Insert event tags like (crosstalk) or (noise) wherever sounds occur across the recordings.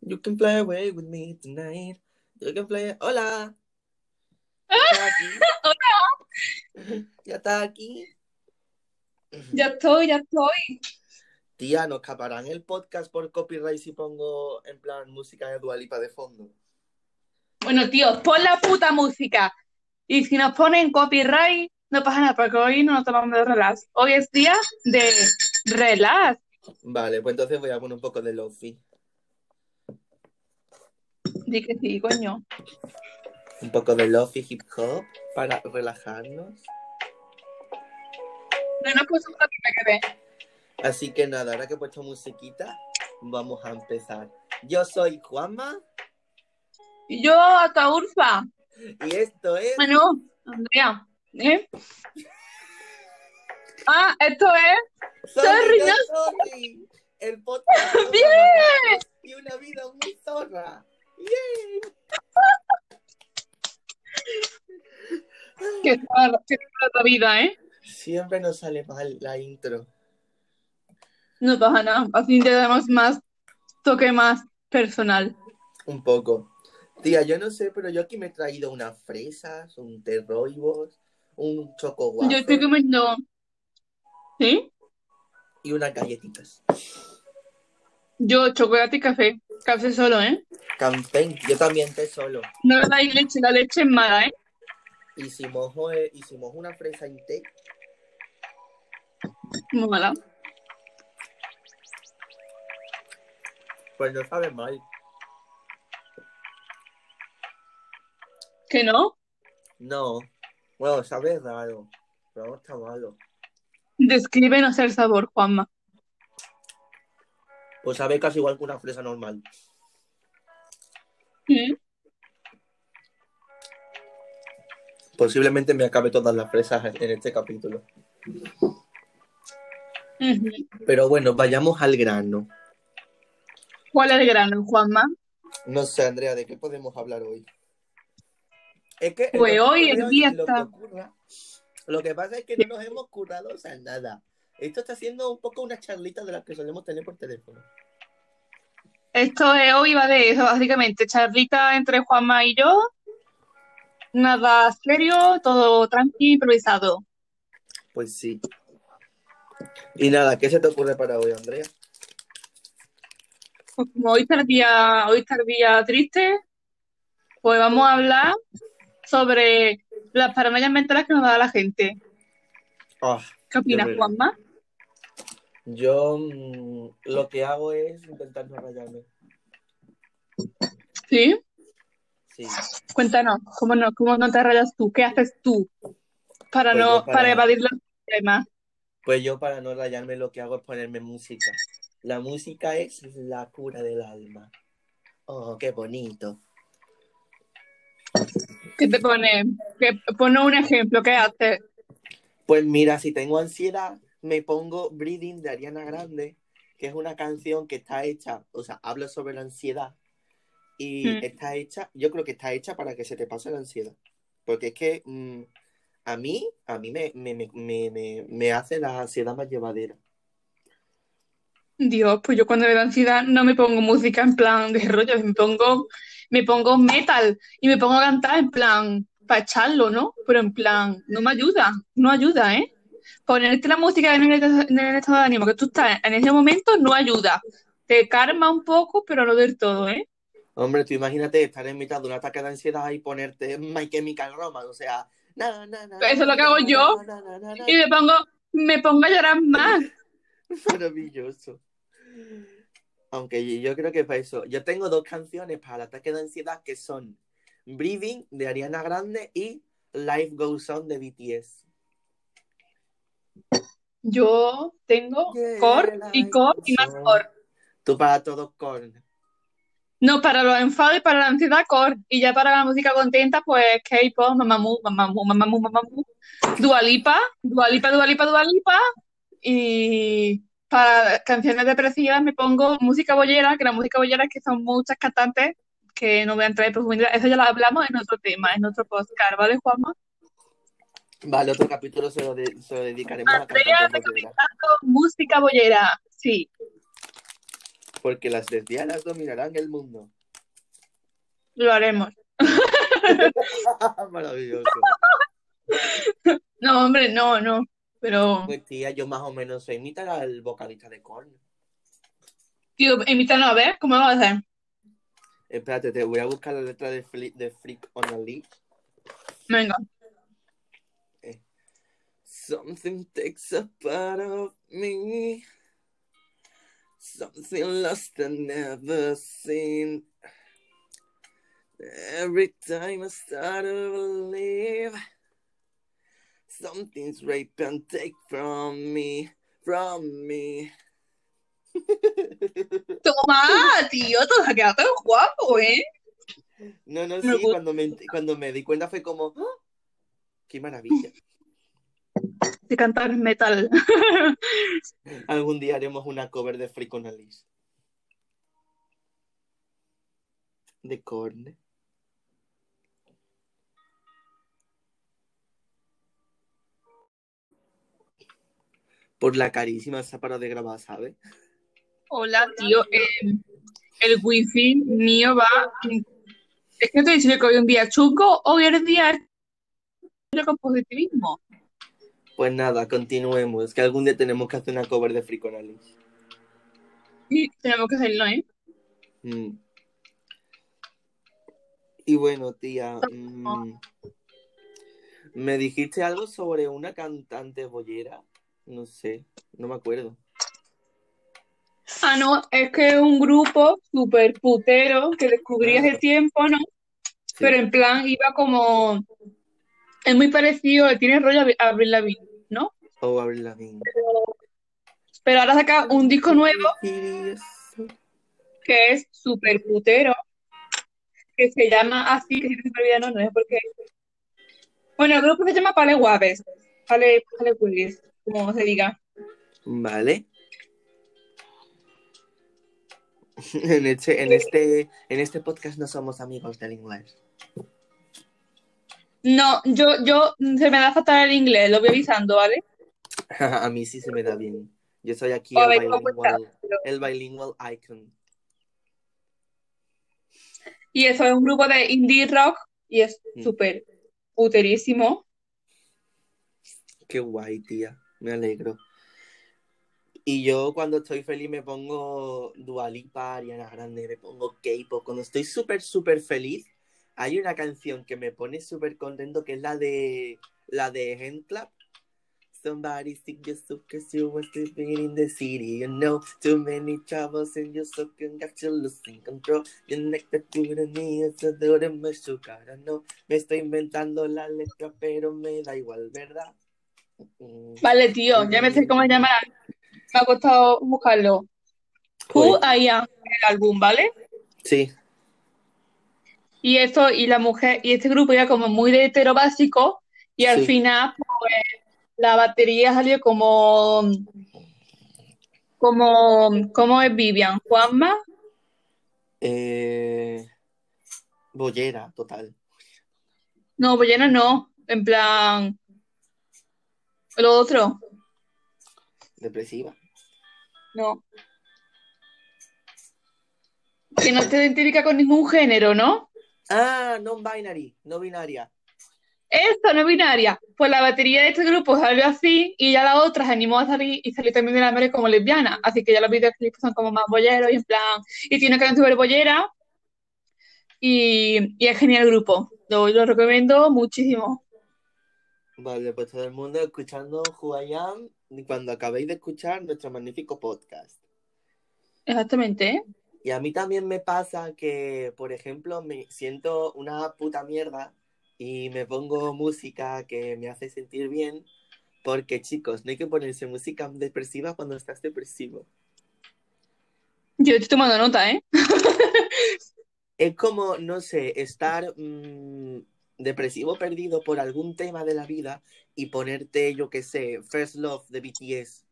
You can fly away with me tonight. You can fly. Hola. Ya está aquí. (laughs) Hola. (laughs) Ya está aquí. Ya estoy, ya estoy. Tía, ¿nos caparán el podcast por copyright si pongo en plan música de Dualipa de fondo? Bueno, tío, pon la puta música. Y si nos ponen copyright, no pasa nada, porque hoy no nos tomamos de relax. Hoy es día de relax. Vale, pues entonces voy a poner un poco de lofi. Di que sí, coño. Un poco de lofi hip hop para relajarnos. No nos puso una que ve. Así que nada, ahora que he puesto musiquita, vamos a empezar. Yo soy Juanma Y yo hasta Urfa. y esto es Ah, no, Andrea. ¿Eh? (laughs) Ah, esto es. Sorry, no no. Sorry, el podcast (laughs) ¡Bien! y una vida muy zorra. ¡Yay! Qué rara, qué la vida, ¿eh? Siempre nos sale mal la intro. No pasa nada. Así te damos más toque más personal. Un poco. Tía, yo no sé, pero yo aquí me he traído unas fresas, un té rooibos, un choco Yo estoy comiendo. ¿Sí? y unas galletitas. Yo chocolate y café. Café solo, ¿eh? Campaign, yo también té solo. No le dais leche, la leche es mala, ¿eh? Y si mojo, eh, y si mojo una fresa en té, Muy mala. pues no sabe mal. ¿Que no? No. Bueno, sabe raro, pero no está malo. Descríbenos el sabor, Juanma. Pues sabe casi igual que una fresa normal. ¿Mm? Posiblemente me acabe todas las fresas en este capítulo. Pero bueno, vayamos al grano. ¿Cuál es el grano, Juanma? No sé, Andrea, ¿de qué podemos hablar hoy? Es que Pues hoy el día lo que está- lo que pasa es que no nos hemos currado o sea, nada. Esto está siendo un poco una charlita de las que solemos tener por teléfono. Esto es, hoy va de eso, básicamente. Charlita entre Juanma y yo. Nada serio, todo tranqui, improvisado. Pues sí. Y nada, ¿qué se te ocurre para hoy, Andrea? Pues como hoy está el día, hoy está el día triste, pues vamos a hablar sobre las paranoias mentales que nos da la gente. Ah, ¿Qué opinas. Juanma? Yo mm, lo que hago es intentar no rayarme. ¿Sí? Sí. Cuéntanos, ¿cómo no, cómo no te rayas tú? ¿Qué haces tú para Pues no, para- para evadir los problemas? Pues yo para no rayarme lo que hago es ponerme música. La música es la cura del alma. Oh, qué bonito. ¿Qué te pone? Que, pone un ejemplo, ¿qué haces? Pues mira, si tengo ansiedad, me pongo Breathing de Ariana Grande, que es una canción que está hecha, o sea, habla sobre la ansiedad y Mm. está hecha, yo creo que está hecha para que se te pase la ansiedad. Porque es que mm, a mí, a mí me, me, me, me, me- me hace la ansiedad más llevadera. Dios, pues yo cuando me da ansiedad no me pongo música en plan de rollo, me pongo, me pongo metal y me pongo a cantar en plan para echarlo, ¿no? Pero en plan, no me ayuda, no ayuda, ¿eh? Ponerte la música en el, en el estado de ánimo que tú estás en ese momento no ayuda. Te calma un poco, pero no del todo, ¿eh? Hombre, tú imagínate estar en mitad de un ataque de ansiedad y ponerte My Chemical Romance, o sea, na, na, na, Eso es lo que hago yo. na, na. Y me pongo, me pongo a llorar más. (laughs) Maravilloso. Aunque yo creo que para eso. Yo tengo dos canciones para el ataque de ansiedad que son Breathing de Ariana Grande y Life Goes On de BTS. Yo tengo Yeah, core y core y más on. core. Tú para todos con. No, para los enfados y para la ansiedad, core. Y ya para la música contenta, pues K-pop, mamamoo, mamamoo, mamamoo, mamamoo. Dualipa, Dualipa, Dualipa, Dualipa. Y para canciones depresivas me pongo música bollera, que la música bollera es que son muchas cantantes que no voy a entrar en profundidad. Eso ya lo hablamos en otro tema, en otro podcast, ¿vale, Juanma? Vale, otro capítulo se lo, de- se lo dedicaremos a Andrea, bolleras. Música bollera, sí. Porque las lesbianas dominarán el mundo. Lo haremos. (laughs) Maravilloso. No, hombre, no, no. Pero, Pues tía, yo más o menos sé imitar al vocalista de Korn. tío, invítanos a ver, ¿cómo lo vas a hacer? Espérate, te voy a buscar la letra de, Fli- de Freak on a Leash. Venga. Something takes a part of me. Something lost and never seen. Every time I start to believe something's rape and take from me, from me. (laughs) Toma, tío, te has quedado tan guapo, ¿eh? No, no, sí, cuando me, cuando me di cuenta fue como, ¡ah! ¡qué maravilla! De cantar metal. (laughs) Algún día haremos una cover de Freak on a Leash. De Korn. Por la carísima se ha parado de grabar, ¿sabes? Hola, tío. eh, el wifi mío va. Es que te he dicho que hoy es un día chungo, hoy es el día con positivismo. Pues nada, continuemos. Que algún día tenemos que hacer una cover de Freak on a Leash. Y tenemos que hacerlo, ¿eh? Mm. Y bueno, tía, mm, me dijiste algo sobre una cantante bollera. No sé, no me acuerdo. Ah, no, es que es un grupo súper putero que descubrí Ah. hace tiempo, ¿no? Sí. Pero en plan iba como. Es muy parecido, tiene rollo a Avril Lavigne, ¿no? Oh, Avril Lavigne. Pero ahora saca un disco nuevo que es súper putero, que se llama así, que si te olvida, no, no es porque. Bueno, el grupo se llama Pale Guapes, Pale, Pale Willis, como se diga. Vale. (laughs) En este, en este, en este podcast no somos amigos del inglés. No, yo, yo, se me da fatal el inglés, lo voy avisando, ¿vale? (laughs) A mí sí se me da bien. Yo soy aquí el ver, ¿cómo bilingual? Pero- el bilingual icon. Y eso es un grupo de indie rock y es Mm. súper puterísimo. Qué guay, tía. Me alegro. Y yo cuando estoy feliz me pongo Dua Lipa, Ariana Grande, me pongo K-pop. Cuando estoy súper, súper feliz, hay una canción que me pone súper contento que es la de la de Hand. Somebody stick your soup cause you were sleeping in the city. You know, too many troubles and you're so can got you losing control. The sugar. I know, me estoy inventando la letra, pero me da igual, ¿verdad? Vale, tío, ya me sé cómo se llama. Me ha costado buscarlo. Who I Am, el álbum, ¿vale? Sí, Y esto, y la mujer, y este grupo era como muy de hetero básico, y al Sí. final, pues, la batería salió como, como, ¿cómo es Vivian? ¿Juanma? eh, bollera, total. No, Bollena no, en plan, lo otro, Depresiva. no. Que no te identifica con ningún género, ¿no? Ah, non-binary, no binaria. Esto no binaria. Pues la batería de este grupo salió así y ya la otra se animó a salir y salió también de la madre como lesbiana. Así que ya los videoclips son como más bolleros y en plan. Y tiene canción súper bollera. Y, y es genial el grupo. Lo, lo recomiendo muchísimo. Vale, pues todo el mundo escuchando Who I Am y cuando acabéis de escuchar nuestro magnífico podcast. Exactamente, ¿eh? Y a mí también me pasa que, por ejemplo, me siento una puta mierda y me pongo música que me hace sentir bien, porque chicos, no hay que ponerse música depresiva cuando estás depresivo. Yo estoy tomando nota, ¿eh? Es como, no sé, estar mm, depresivo perdido por algún tema de la vida y ponerte, yo qué sé, First Love de BTS.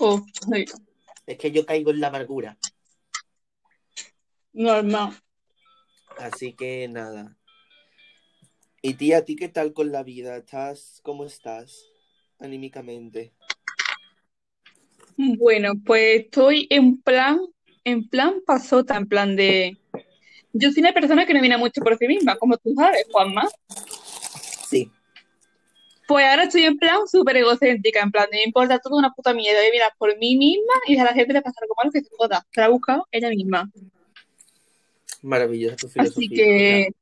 Oh, sí, Es que yo caigo en la amargura. Normal. Así que nada. Y tía, ¿a ti qué tal con la vida? ¿Estás, cómo estás anímicamente? Bueno, pues estoy en plan en plan pasota, en plan de... Yo soy una persona que no viene mucho por sí misma, como tú sabes, Juanma. Sí. Pues ahora estoy en plan súper egocéntrica, en plan, de me importa todo una puta mierda de mirar por mí misma y a la gente le pasar como algo que se joda. Se la ha buscado ella misma. Maravillosa tu filosofía. Así que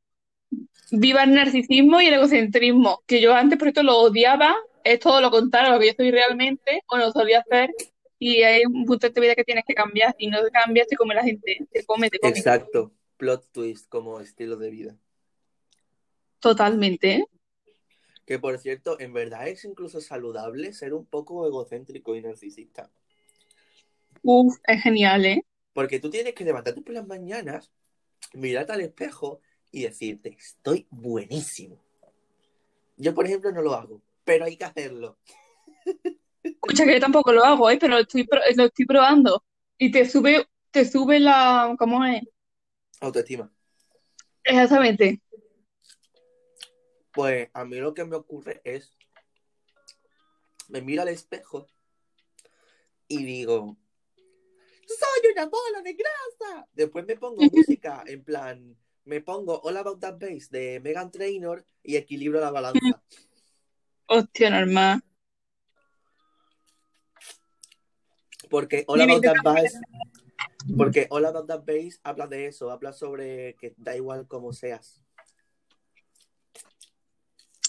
viva el narcisismo y el egocentrismo, que yo antes por esto lo odiaba, es todo lo contrario a lo que yo soy realmente, o lo solía hacer, y hay un punto de tu vida que tienes que cambiar, y no cambias, te come la gente, te come, te come. Exacto. Plot twist como estilo de vida. Totalmente. Que por cierto, en verdad es incluso saludable ser un poco egocéntrico y narcisista. Uf, es genial, ¿eh? Porque tú tienes que levantarte por las mañanas, mirarte al espejo y decirte, estoy buenísimo. Yo, por ejemplo, no lo hago, pero hay que hacerlo. (laughs) Escucha que yo tampoco lo hago, ¿eh? Pero lo estoy, lo estoy probando. Y te sube, te sube la, ¿cómo es? Autoestima. Exactamente. Pues a mí lo que me ocurre es, me miro al espejo y digo, soy una bola de grasa. Después me pongo música, en plan, me pongo All About That Bass de Megan Trainor y equilibro la balanza. Hostia, normal. Porque All About That Bass, porque All About That Bass habla de eso, habla sobre que da igual cómo seas.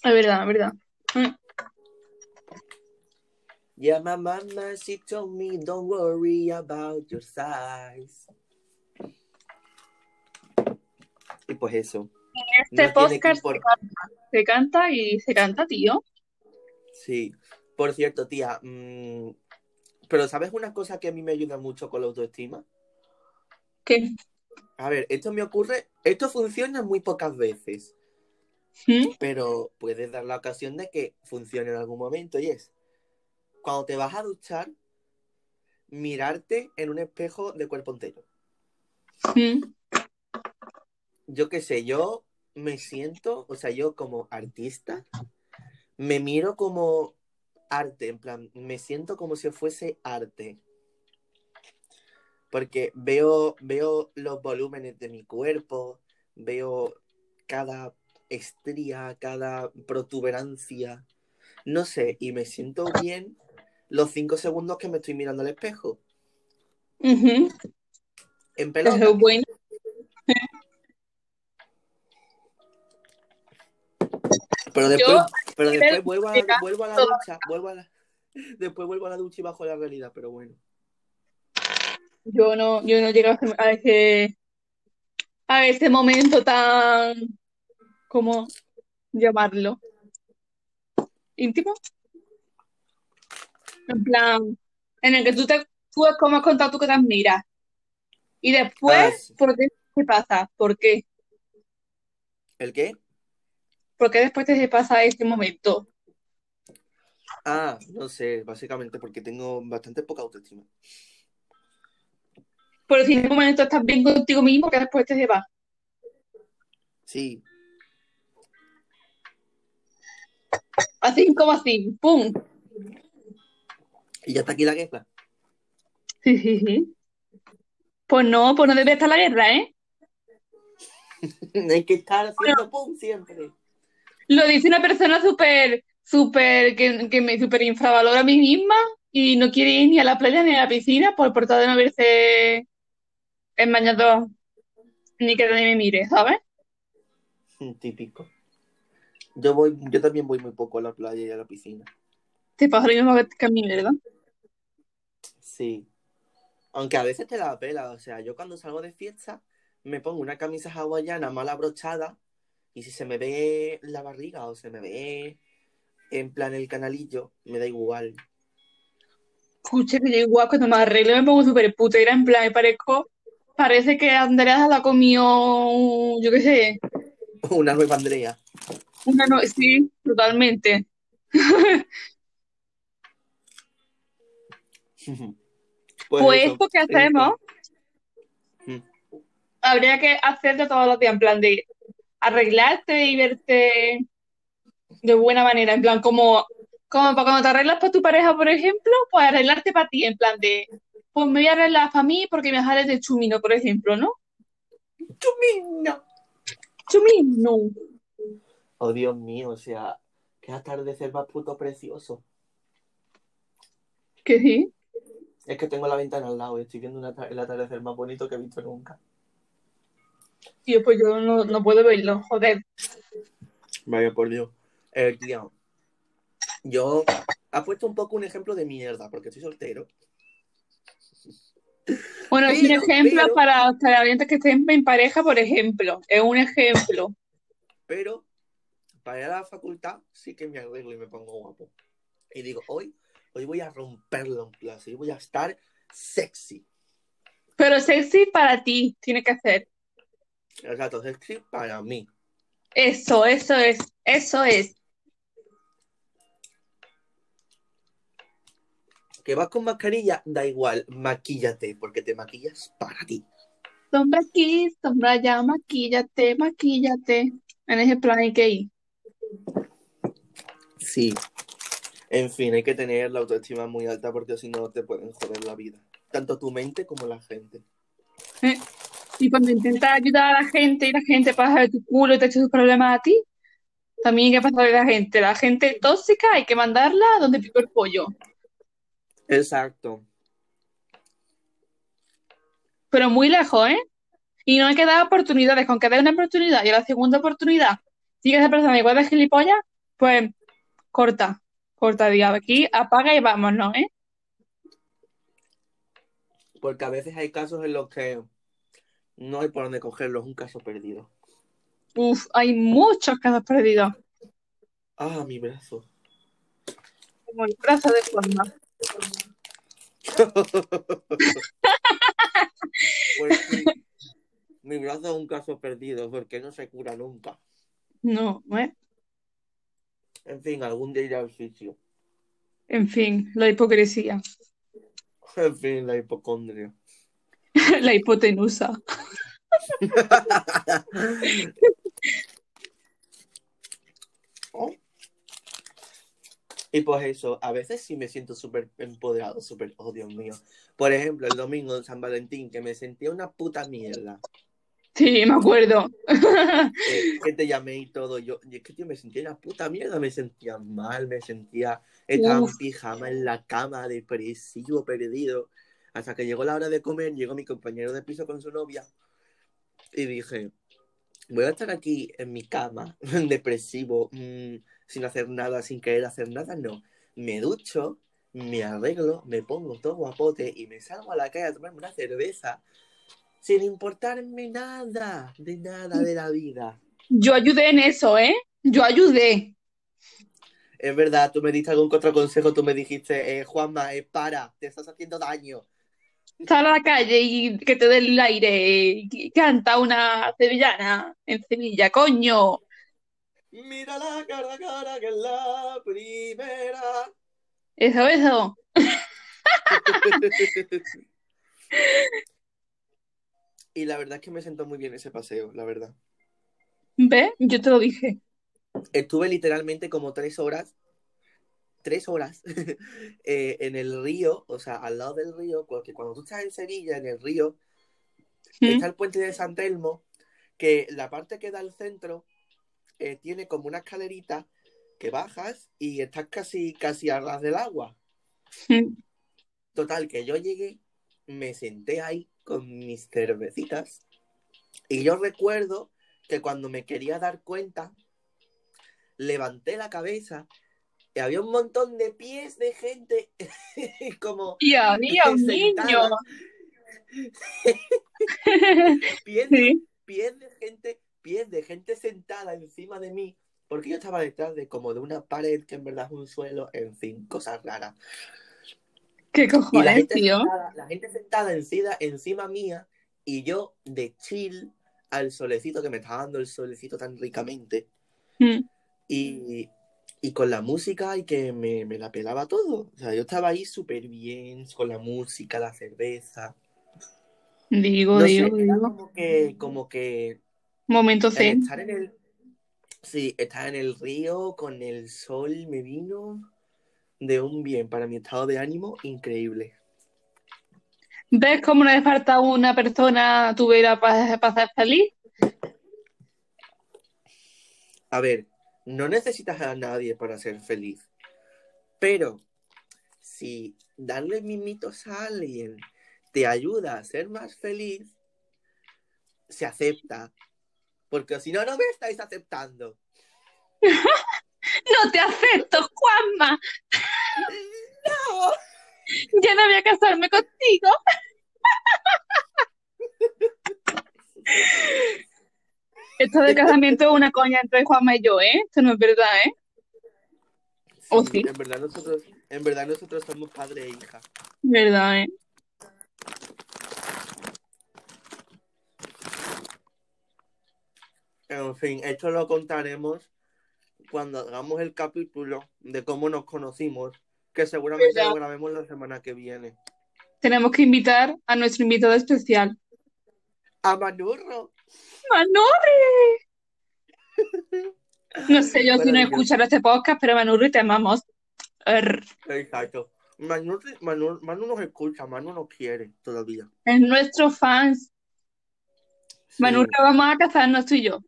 Es verdad, es verdad. Yeah, my mama, she told me, don't worry about your size. Y pues eso. Este No tiene que podcast se canta, se canta y se canta, tío. Sí. Por cierto, tía, mm, pero ¿sabes una cosa que a mí me ayuda mucho con la autoestima? ¿Qué? A ver, esto me ocurre, esto funciona muy pocas veces, ¿Mm? pero puedes dar la ocasión de que funcione en algún momento y es, cuando te vas a duchar, mirarte en un espejo de cuerpo entero. Yo qué sé, yo me siento, o sea, yo como artista, me miro como arte, en plan, me siento como si fuese arte. Porque veo, veo los volúmenes de mi cuerpo, veo cada estría, cada protuberancia, no sé, y me siento bien los cinco segundos que me estoy mirando al espejo. Ujú. En Eso pelota. es bueno. Pero después, Yo- pero después vuelvo a, vuelvo a la ducha, vuelvo a la, (laughs) después vuelvo a la ducha y bajo la realidad, pero bueno. Yo no, yo no llego a ese, a ese momento tan, ¿cómo llamarlo? ¿Íntimo? En plan, en el que tú te, tú es como has contado tú que te admiras. Y Ah, después, sí. ¿por qué te pasa? ¿Por qué? ¿El qué? ¿Por qué después te pasa ese momento? Ah, no sé, básicamente porque tengo bastante poca autoestima. Pero si en ese momento estás bien contigo mismo, que después te va. Sí, Así como así, ¡pum! Y ya está aquí la guerra. Sí, sí, sí. Pues no, pues no debe estar la guerra, ¿eh? (laughs) Hay que estar haciendo pum siempre. Lo dice una persona súper, súper, que, que me súper infravalora a mí misma y no quiere ir ni a la playa ni a la piscina por, por tal de no verse en bañador ni que nadie me mire, ¿sabes? (laughs) Típico. Yo voy, yo también voy muy poco a la playa y a la piscina. Te pasa lo mismo que a mí, ¿verdad? Sí. Aunque a veces te da pela, o sea, yo cuando salgo de fiesta me pongo una camisa hawaiana mal abrochada y si se me ve la barriga o se me ve en plan el canalillo, me da igual. Escucha que yo igual cuando me arreglo me pongo súper putera, en plan, me parezco, parece que Andrea la comió, yo qué sé, (laughs) Una nueva Andrea. una no, sí, totalmente. (laughs) (laughs) Pues Pues eso, esto que eh, hacemos, Mm. habría que hacerte todos los días, en plan de arreglarte y verte de buena manera, en plan como, como para cuando te arreglas para tu pareja, por ejemplo, pues arreglarte para ti, en plan de pues me voy a arreglar para mí porque me sale de chumino, por ejemplo, ¿no? ¡Chumino! Chumino. Oh, Dios mío, o sea, qué atardecer más puto precioso. ¿Qué sí? Es que tengo la ventana al lado y estoy viendo un el atardecer más bonito que he visto nunca. Tío, pues yo no, no puedo verlo, joder. Vaya por Dios. Eh, tío, yo ha puesto un poco un ejemplo de mierda, porque estoy soltero. Bueno, Pero, sin ejemplo pero- para, para oyentes que estén en pareja, por ejemplo. Es un ejemplo. Pero para ir a la facultad sí que me arreglo y me pongo guapo. Y digo, hoy, hoy voy a romperlo en clase, hoy voy a estar sexy. Pero sexy para ti, tiene que hacer. Exacto, sexy para mí. Eso, eso es, eso es. Que vas con mascarilla, da igual, maquíllate, porque te maquillas para ti. Sombra aquí, sombra allá, maquíllate, maquíllate. En ese plan hay que ir. Sí. En fin, hay que tener la autoestima muy alta porque si no te pueden joder la vida. Tanto tu mente como la gente. ¿eh? Y cuando intentas ayudar a la gente y la gente pasa de tu culo y te echa sus problemas a ti, también hay que pasar de la gente. La gente tóxica hay que mandarla a donde picó el pollo. Exacto. Pero muy lejos, ¿eh? Y no hay que dar oportunidades. Con que dé una oportunidad y a la segunda oportunidad sigue esa persona igual de gilipollas, pues corta. Corta, diga, aquí apaga y vámonos, ¿eh? Porque a veces hay casos en los que no hay por dónde cogerlo, es un caso perdido. Uf, hay muchos casos perdidos. Ah, mi brazo. Como el brazo de forma. (laughs) Pues sí, (laughs) mi brazo es un caso perdido porque no se cura nunca. No, ¿eh? En fin, algún día iré al fisio. En fin, la hipocresía. En fin, la hipocondria. (laughs) La hipotenusa. (laughs) Oh. Y pues eso, a veces sí me siento súper empoderado, súper, oh Dios mío. Por ejemplo, el domingo de San Valentín, que me sentía una puta mierda. Sí, me acuerdo. eh, que te llamé y todo. Yo, y es que tío, me sentía una puta mierda, me sentía mal, me sentía, estaba en Uf. pijama en la cama, depresivo, perdido. Hasta que llegó la hora de comer, llegó mi compañero de piso con su novia y dije, voy a estar aquí en mi cama, (laughs) depresivo, mm, sin hacer nada, sin querer hacer nada, no. Me ducho, me arreglo, me pongo todo guapote y me salgo a la calle a tomarme una cerveza sin importarme nada, de nada de la vida. Yo ayudé en eso, ¿eh? Yo ayudé. Es verdad, tú me diste algún contraconsejo, tú me dijiste, eh, Juanma, eh, para, te estás haciendo daño. Sal a la calle y que te dé el aire. y Canta una sevillana en Sevilla, coño. Mira la cara, cara, que es la primera. Eso, eso. (laughs) y la verdad es que me sentó muy bien ese paseo, la verdad. ¿Ves? Yo te lo dije. Estuve literalmente como tres horas, tres horas, (laughs) eh, en el río, o sea, al lado del río, porque cuando tú estás en Sevilla, en el río, ¿Mm? está el puente de San Telmo, que la parte que da al centro eh, tiene como una escalerita que bajas y estás casi, casi a ras del agua. ¿Mm? Total, que yo llegué, me senté ahí con mis cervecitas y yo recuerdo que cuando me quería dar cuenta, levanté la cabeza y había un montón de pies de gente (laughs) como Dios, niño. (laughs) pies, Sí. pies de gente, pies de gente sentada encima de mí, porque yo estaba detrás de como de una pared que en verdad es un suelo, en fin, cosas raras. ¿Qué Y la cojones, gente tío? sentada, la gente sentada encima, encima mía y yo de chill al solecito que me estaba dando el solecito tan ricamente ¿Mm? Y, y con la música y que me, me la pelaba todo. O sea, yo estaba ahí súper bien con la música, la cerveza. Digo, No digo, digo. como que, como que Momento zen. estar en el, sí, estar en el río con el sol me vino de un bien para mi estado de ánimo increíble. ¿Ves cómo le falta una persona tuviera para, para ser feliz? A ver, no necesitas a nadie para ser feliz. Pero si darle mimitos a alguien te ayuda a ser más feliz, se acepta. Porque si no, no me estáis aceptando. (laughs) No te acepto, Juanma. ¡No! Ya no voy a casarme contigo. (laughs) Esto de casamiento es una coña entre Juanma y yo, ¿eh? Esto no es verdad, ¿eh? ¿O sí? En verdad nosotros, en verdad nosotros somos padre e hija. ¿Verdad, eh? En fin, esto lo contaremos cuando hagamos el capítulo de cómo nos conocimos, que seguramente Verdad. lo grabemos la semana que viene. Tenemos que invitar a nuestro invitado especial. ¡A Manurro! ¡Manurri! No sé yo si no escuchará este podcast, pero Manurri te amamos. Er, Exacto. Manu, Manu, Manu nos escucha, Manu nos quiere todavía. Es nuestro fans. Sí. Manurri, vamos a casarnos tú y yo.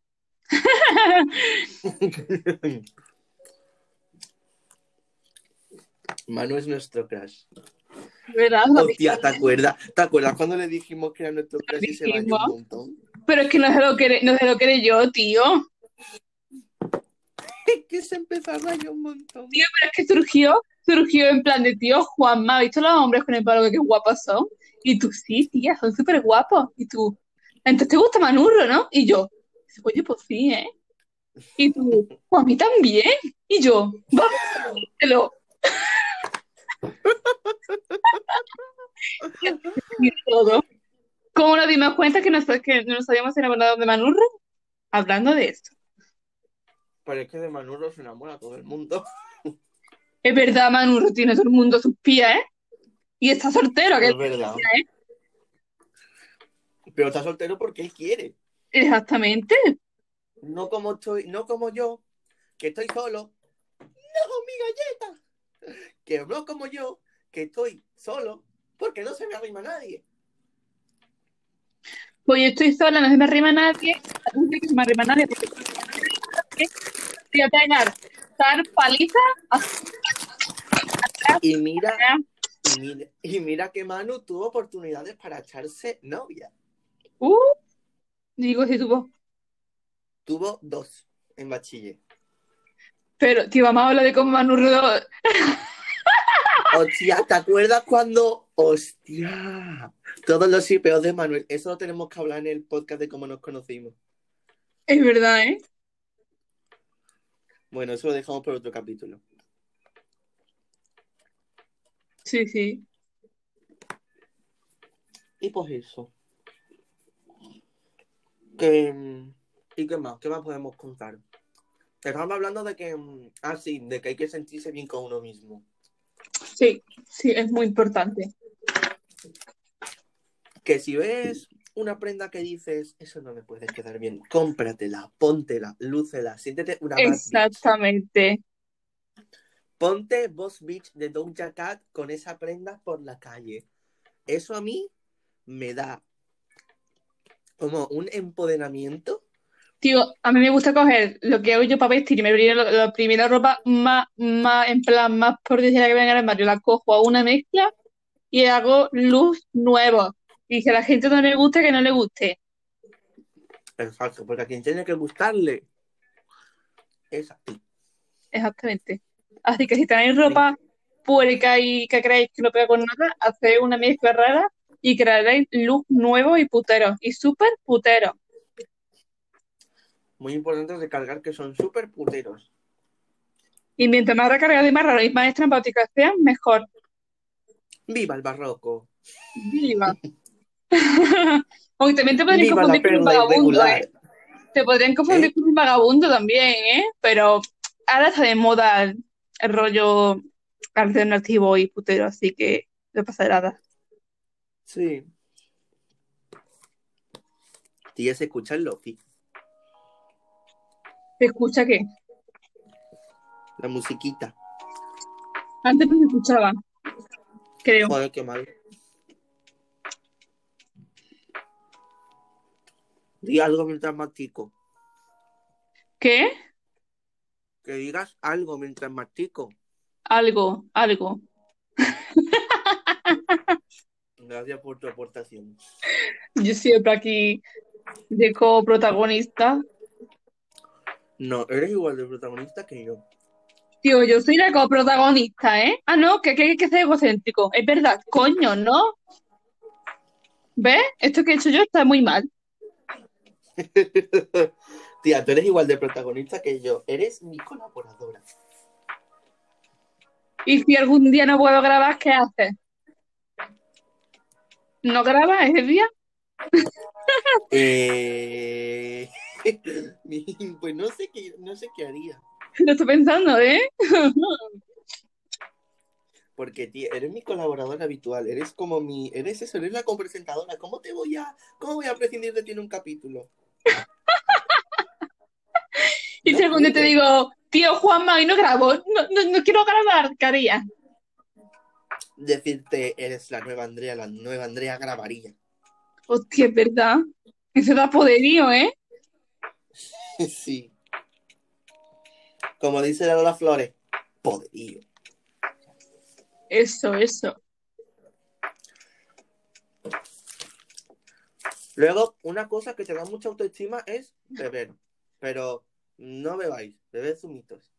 (laughs) Manu es nuestro crush. ¿Verdad? Hostia, ¿te acuerdas? ¿Te acuerdas cuando le dijimos que era nuestro crush y se bañó un montón? Pero es que no se lo quiere, no se lo quiere yo, tío. (laughs) Es que se empezó a un montón. Tío, pero es que surgió, surgió en plan de tío, Juanma, ¿has visto los hombres con el pelo que guapos son? Y tú, sí, tía, son súper guapos. Y tú, entonces te gusta Manurro, ¿no? Y yo, oye, pues sí, ¿eh? Y tú, pues a mí también. Y yo, vamos a (laughs) todo. ¿Cómo nos dimos cuenta que nos, que nos habíamos enamorado de Manurro? Hablando de esto. Pero es que de Manurro se enamora todo el mundo. Es verdad, Manurro tiene todo el mundo sus pies, ¿eh? Y está soltero, que Es verdad. ¿eh? Pero está soltero porque él quiere. Exactamente. No como estoy, no como yo, que estoy solo. No, mi galleta. Que no como yo, que estoy solo porque no se me arrima nadie. Pues yo estoy sola, no se me arrima nadie. No se me arrima nadie. porque Voy a pegar dar paliza Y mira, a... y mira, y mira que Manu tuvo oportunidades para echarse novia. Uh, digo, si tuvo. Tuvo dos en bachiller. Pero, tío, vamos a hablar de cómo Manurro. Hostia, ¿te acuerdas cuando? Hostia. Todos los shipeos de Manuel. Eso lo tenemos que hablar en el podcast de cómo nos conocimos. Es verdad, ¿eh? Bueno, eso lo dejamos por otro capítulo. Sí, sí. Y pues eso. Que, ¿Y qué más? ¿Qué más podemos contar? Estamos hablando de que, mm, ah, sí, de que hay que sentirse bien con uno mismo. Sí, sí, es muy importante. Que si ves una prenda que dices, eso no me puede quedar bien, cómpratela, póntela, lúcela, siéntete una. Exactamente. Ponte Boss Beach de Doja Cat con esa prenda por la calle. Eso a mí me da como un empoderamiento. Tío, a mí me gusta coger lo que hago yo para vestir y me viene la, primera ropa más, más, en plan, más por decir que venga en el armario, la cojo a una mezcla y hago luz nuevo. Y que a la gente no le guste, que no le guste. Exacto, porque a quien tiene que gustarle es a ti. Exactamente. Así que si tenéis ropa puerca y que creéis que no pega con nada, haced una mezcla rara y crearéis look nuevo y putero. Y súper putero. Muy importante recalcar que son súper puteros. Y mientras más recargado y más raro y más estrambóticos sean, mejor. ¡Viva el barroco! Viva. (laughs) Aunque también te podrían ¡Viva la confundir con un vagabundo! ¿eh? Te podrían confundir ¿Eh? con un vagabundo también, ¿eh? Pero ahora está de moda el, el rollo alternativo y putero, así que no pasa nada. Sí. Tía, se escucha el Lofi, ¿Se escucha qué? La musiquita. Antes no se escuchaba, creo. Joder, qué mal. Di algo mientras mastico. ¿Qué? Que digas algo mientras mastico. Algo, algo. Gracias por tu aportación. Yo siempre aquí de coprotagonista no, eres igual de protagonista que yo. Tío, yo soy la coprotagonista, ¿eh? Ah, no, que que que ser egocéntrico. Es verdad, coño, ¿no? ¿Ves? Esto que he hecho yo está muy mal. (laughs) Tía, tú eres igual de protagonista que yo. Eres mi colaboradora. Y si algún día no puedo grabar, ¿qué haces? ¿No grabas ese día? Eh, (laughs) Pues no sé qué, no sé qué haría. Lo estoy pensando, ¿eh? Porque, tía, eres mi colaboradora habitual. Eres como mi. Eres eso, eres la copresentadora. ¿Cómo te voy a. ¿Cómo voy a prescindir de ti en un capítulo? Y No día te digo, tío Juanma, hoy no grabo, no, no, no quiero grabar, ¿qué harías? Decirte, eres la nueva Andrea, la nueva Andrea grabaría. Hostia, es verdad. Eso da poderío, ¿eh? (laughs) Sí. Como dice la Lola Flores, poderío. Eso, eso. Luego, una cosa que te da mucha autoestima es beber. Pero no bebáis, bebed zumitos.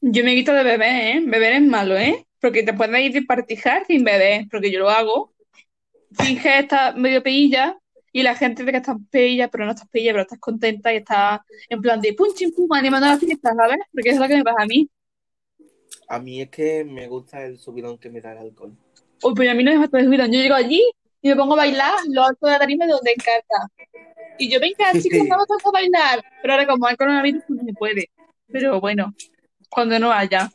Yo me quito de beber, ¿eh? Beber es malo, ¿eh? Porque te puedes ir de partijar sin beber, porque yo lo hago. Finges estar medio peilla y la gente ve que estás peilla, pero no estás peilla, pero estás contenta y estás en plan de pum, chim, pum, animando a la fiesta, ¿sabes? Porque eso es lo que me pasa a mí. A mí es que me gusta el subidón que me da el alcohol. Uy, pero a mí no me falta de subidón. Yo llego allí y me pongo a bailar lo alto de la tarima de donde encanta. Y yo, venga, (laughs) chicos, vamos todos a bailar. Pero ahora como hay coronavirus, pues no se puede. Pero bueno, cuando no haya.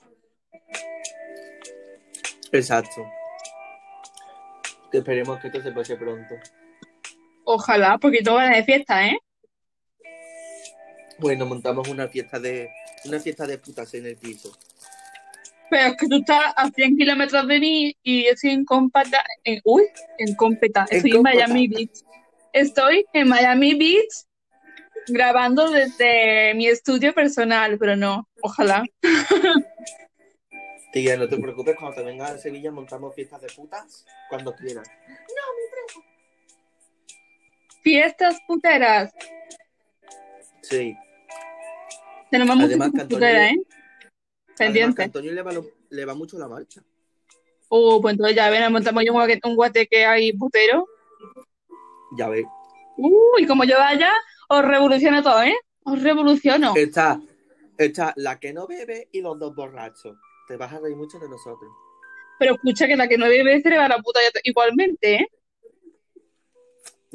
Exacto. Que esperemos que esto se pase pronto. Ojalá, porque tengo ganas de fiesta, ¿eh? Bueno, montamos una fiesta de una fiesta de putas en el piso. Pero es que tú estás a 100 kilómetros de mí y yo estoy en Compata, en, uy, en Competa, estoy en. Miami Beach. Estoy en Miami Beach grabando desde mi estudio personal, pero no, ojalá. Tía, no te preocupes, cuando te vengas a Sevilla montamos fiestas de putas cuando quieras. Fiestas puteras. Sí. Tenemos Además, que puteras, ¿eh? Además, que Pendiente. Antonio le va, lo- le va mucho la marcha. Uh, pues entonces ya ven, montamos yo un guate, guateque ahí putero. Ya ves. Uh, y como yo vaya, os revoluciono todo, ¿eh? Os revoluciono. Está, está la que no bebe y los dos borrachos. Te vas a reír mucho de nosotros. Pero escucha que la que no bebe se le va a la puta igualmente, ¿eh?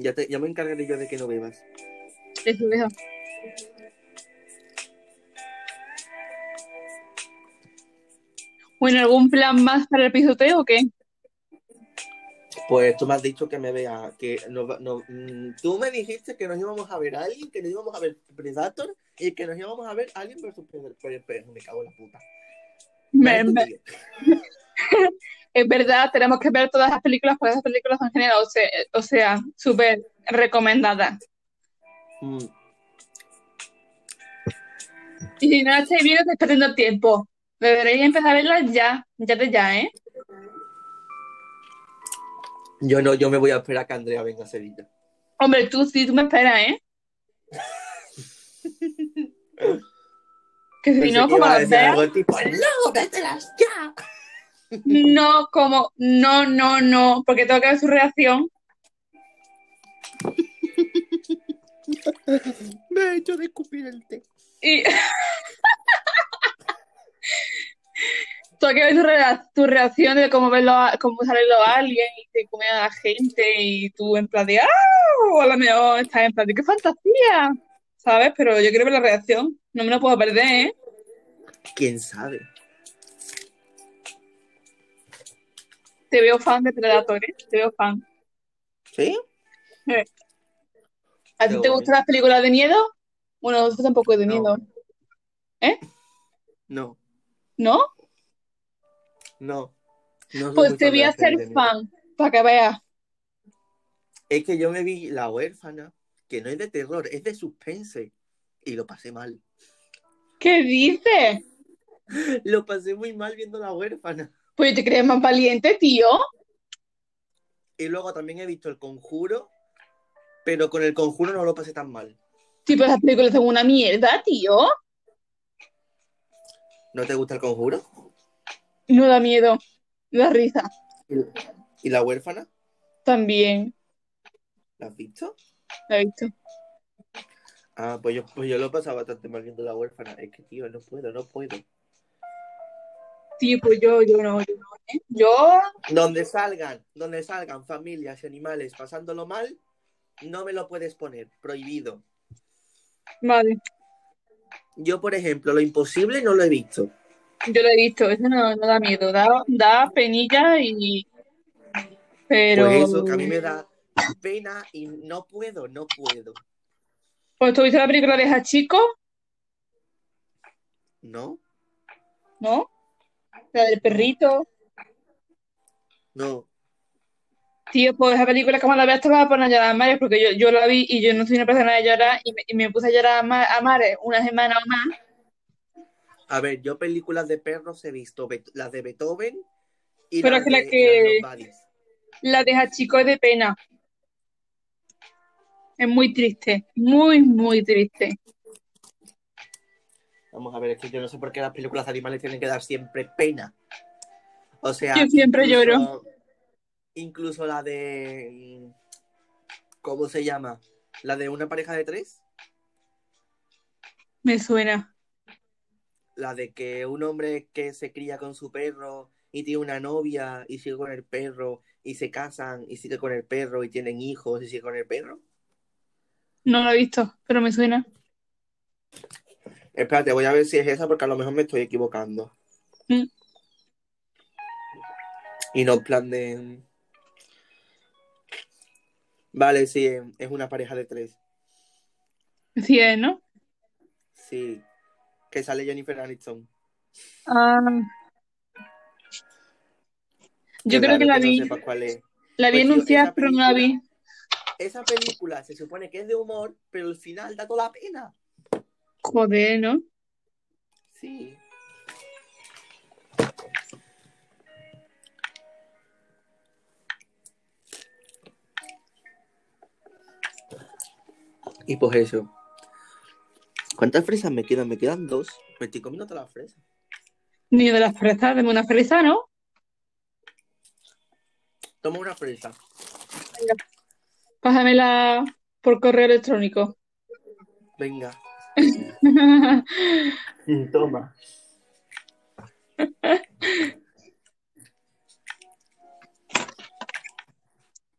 Ya, te, ya me encargaré yo de que no bebas. Eso, eso. Bueno, ¿algún plan más para el pisoteo o qué? Pues tú me has dicho que me vea, que no, no- mm, tú me dijiste que nos íbamos a ver a alguien, que nos íbamos a ver Predator y que nos íbamos a ver Alien versus Predator. Me cago en la puta. Me- me- (laughs) es verdad, tenemos que ver todas las películas, porque esas películas son geniales, o sea, o sea, súper recomendadas. Mm, Y si no las estáis viendo, estáis perdiendo tiempo. Deberéis empezar a verlas ya, ya de ya, ¿eh? Yo no, yo me voy a esperar a que Andrea venga a Sevilla. Hombre, tú sí, tú me esperas, ¿eh? (laughs) Que si Pensé no, como iba a las decir veas, algo tipo, ¡No, vételas ya! No, como, no, no, no, porque tengo que ver su reacción. (laughs) Me ha hecho de escupir el té. Y... (laughs) Tengo que ver tu, rea- tu reacción de cómo verlo, a- cómo salen los aliens y se comen a la gente y tú en plan de ¡ah! O a lo mejor estás en plan de ¡qué fantasía! ¿Sabes? Pero yo quiero ver la reacción. No me lo puedo perder, ¿eh? ¿Quién sabe? Te veo fan de Predator, ¿eh? Te veo fan. ¿Sí? ¿A ti te gustan las películas de miedo? Bueno, eso tampoco es de No. miedo. No, ¿No? no. No soy Pues te voy a hacer fan, para que veas. Es que yo me vi La Huérfana, que no es de terror, es de suspense. Y lo pasé mal. ¿Qué dices? (laughs) Lo pasé muy mal viendo la huérfana. Pues te crees más valiente, tío. Y luego también he visto el conjuro, pero con el conjuro no lo pasé tan mal. Tipo, esas películas son una mierda, tío. ¿No te gusta el conjuro? No da miedo. Da risa. ¿Y la huérfana? También. ¿La has visto? La he visto. Ah, pues yo, pues yo lo he pasado bastante mal viendo la huérfana. Es que, tío, no puedo, no puedo. Tío, pues yo, yo no, yo no, ¿eh? Yo, Donde salgan, donde salgan familias y animales pasándolo mal, no me lo puedes poner, prohibido. vale. Yo, por ejemplo, lo imposible no lo he visto. Yo lo he visto. Eso no, no da miedo. Da, da penilla y... Pero... Pues eso, que a mí me da pena y no puedo, no puedo. Pues tú viste la película de Hachiko, ¿No? ¿no? La del perrito. No. Tío, pues esa película como la veas te vas a poner a llorar a mares porque yo, yo la vi y yo no soy una persona de llorar y me, y me puse a llorar a, ma- a mares una semana o más. A ver, yo películas de perros he visto, las de Beethoven y Pero las es que la de que- las Nobodies. La de Hachiko es de pena. Es muy triste, muy, muy triste. Vamos a ver, es que yo no sé por qué las películas de animales tienen que dar siempre pena. O sea, Yo siempre incluso- lloro. Incluso la de. ¿Cómo se llama? La de una pareja de tres. Me suena. La de que un hombre que se cría con su perro y tiene una novia y sigue con el perro y se casan y sigue con el perro y tienen hijos y sigue con el perro. No la he visto, pero me suena. Espérate, voy a ver si es esa porque a lo mejor me estoy equivocando. Mm. Y no en plan de... Vale, sí, es una pareja de tres. Sí es, ¿no? Sí. Que sale Jennifer Aniston. Ah. Yo Qué creo que la no vi, sepas cuál es. la vi Pues, anunciada, pero no la vi. Esa película se supone que es de humor, pero al final da toda la pena. Joder, ¿no? Sí. Y pues eso. ¿Cuántas fresas me quedan? Me quedan dos. Me estoy comiendo todas las fresas. Ni de las fresas, deme una fresa, ¿no? Toma una fresa. Pásamela por correo electrónico. Venga. Toma.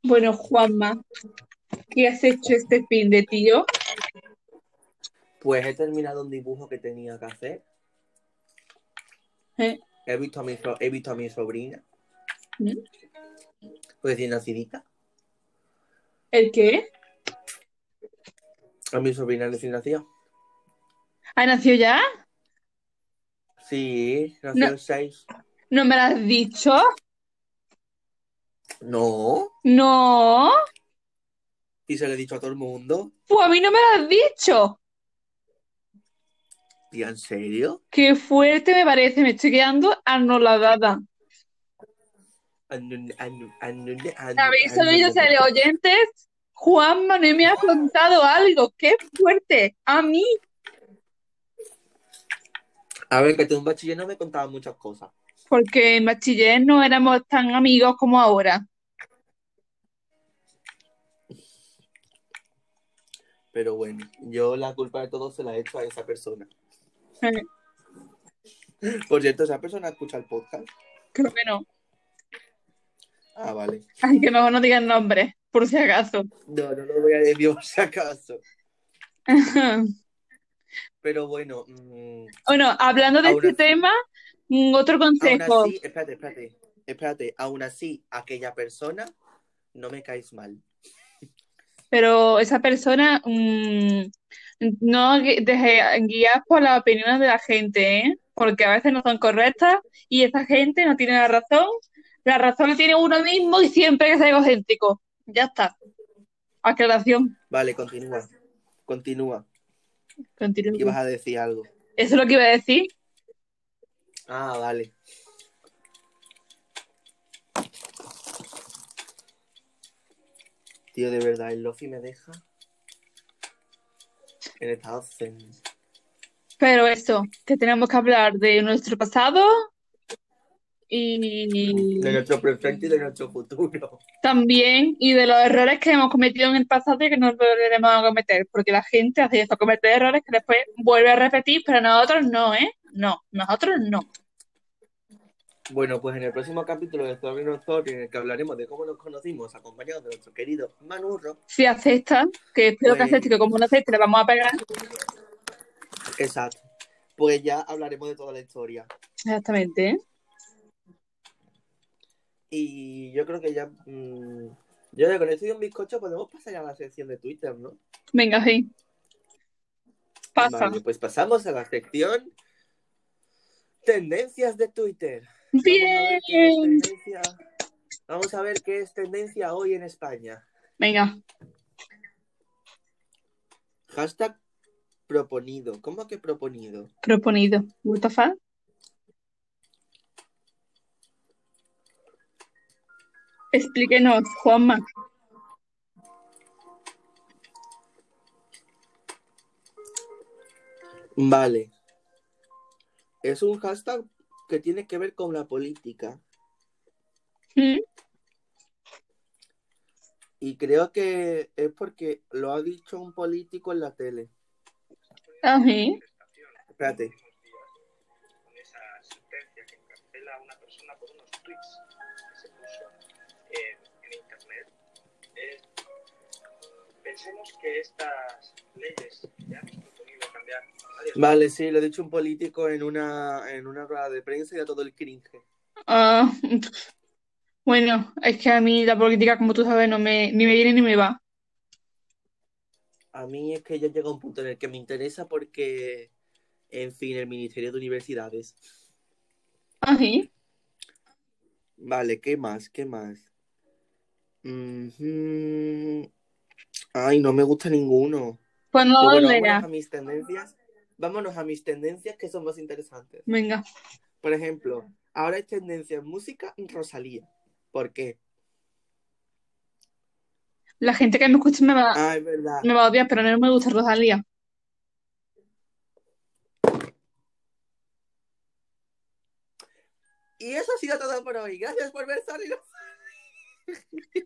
Bueno, Juanma, ¿qué has hecho este fin de tío? Pues he terminado un dibujo que tenía que hacer. ¿Eh? He visto a mi, so- he visto a mi sobrina. ¿Mm? Recién nacidita. ¿El qué? A mi sobrina recién nacida. ¿Ha nacido ya? Sí, nació No. el 6. ¿No me lo has dicho? No. No. Y se lo he dicho a todo el mundo. Pues a mí no me lo has dicho. ¿Y en serio? Qué fuerte me parece, me estoy quedando anu- ¿Habéis oído, oyentes? Juanma no me ha contado algo. ¡Qué fuerte! A mí. A ver, que tú en bachiller no me contabas muchas cosas. Porque en bachiller no éramos tan amigos como ahora. Pero bueno, yo la culpa de todo se la he hecho a esa persona. (laughs) Por cierto, esa persona escucha el podcast. Creo que no. Ah, vale. Ay, que mejor no digan nombres, por si acaso. No, no lo voy a decir por si acaso. (laughs) Pero bueno, mm, Bueno, hablando de este así- tema, mm, otro consejo. así, espérate, espérate, espérate, aún así, aquella persona no me caes mal. Pero esa persona mm, no deje guiar por las opiniones de la gente, ¿eh? Porque a veces no son correctas y esa gente no tiene la razón. La razón la tiene uno mismo y siempre hay que ser egocéntrico. Ya está. Aclaración. Vale, continúa. Continúa. Continúa. Ibas a decir algo. Eso es lo que iba a decir. Ah, vale. Tío, de verdad, el Lofi me deja en estado zen. Pero eso, que tenemos que hablar de nuestro pasado y De nuestro presente y de nuestro futuro. también y de los errores que hemos cometido en el pasado y que no volveremos a cometer, porque la gente hace eso, comete errores que después vuelve a repetir, pero nosotros no, ¿eh? No, nosotros no. Bueno, pues en el próximo capítulo de Story No Story, en el que hablaremos de cómo nos conocimos, acompañados de nuestro querido Manurro. Si acepta, que espero que Pues- acepte, que como no acepte le vamos a pegar. Exacto. Pues ya hablaremos de toda la historia. Exactamente, ¿eh? Y yo creo que ya. mm, yo ya con esto y un bizcocho podemos pasar a la sección de Twitter, ¿no? Venga, sí. Pasa. Vale, pues pasamos a la sección Tendencias de Twitter. Vamos a ver qué es Bien. Vamos a ver qué es tendencia hoy en España. Venga. Hashtag proponido. ¿Cómo que proponido? Proponido. What the fuck? Explíquenos, Juanma. Vale. Es un hashtag que tiene que ver con la política. ¿Mm? Y creo que es porque lo ha dicho un político en la tele. Ajá. Espérate. Pensemos que estas leyes ya hemos cambiar Vale, sí, lo ha dicho un político en una, en una rueda de prensa y a todo el cringe. Ah, (laughs) bueno, es que a mí la política, como tú sabes, no me, ni me viene ni me va. A mí es que ya llega un punto en el que me interesa porque, en fin, el Ministerio de Universidades. Ajá. Vale, ¿qué más? ¿Qué más? Ujú. Ay, no me gusta ninguno. Pues no bueno, vámonos a mis tendencias. Vámonos a mis tendencias que son más interesantes. Venga. Por ejemplo, ahora es tendencia en música Rosalía. ¿Por qué? La gente que me escucha me va, Ah, es verdad. me va a odiar, pero no me gusta Rosalía. Y eso ha sido todo por hoy. Gracias por ver Sorry.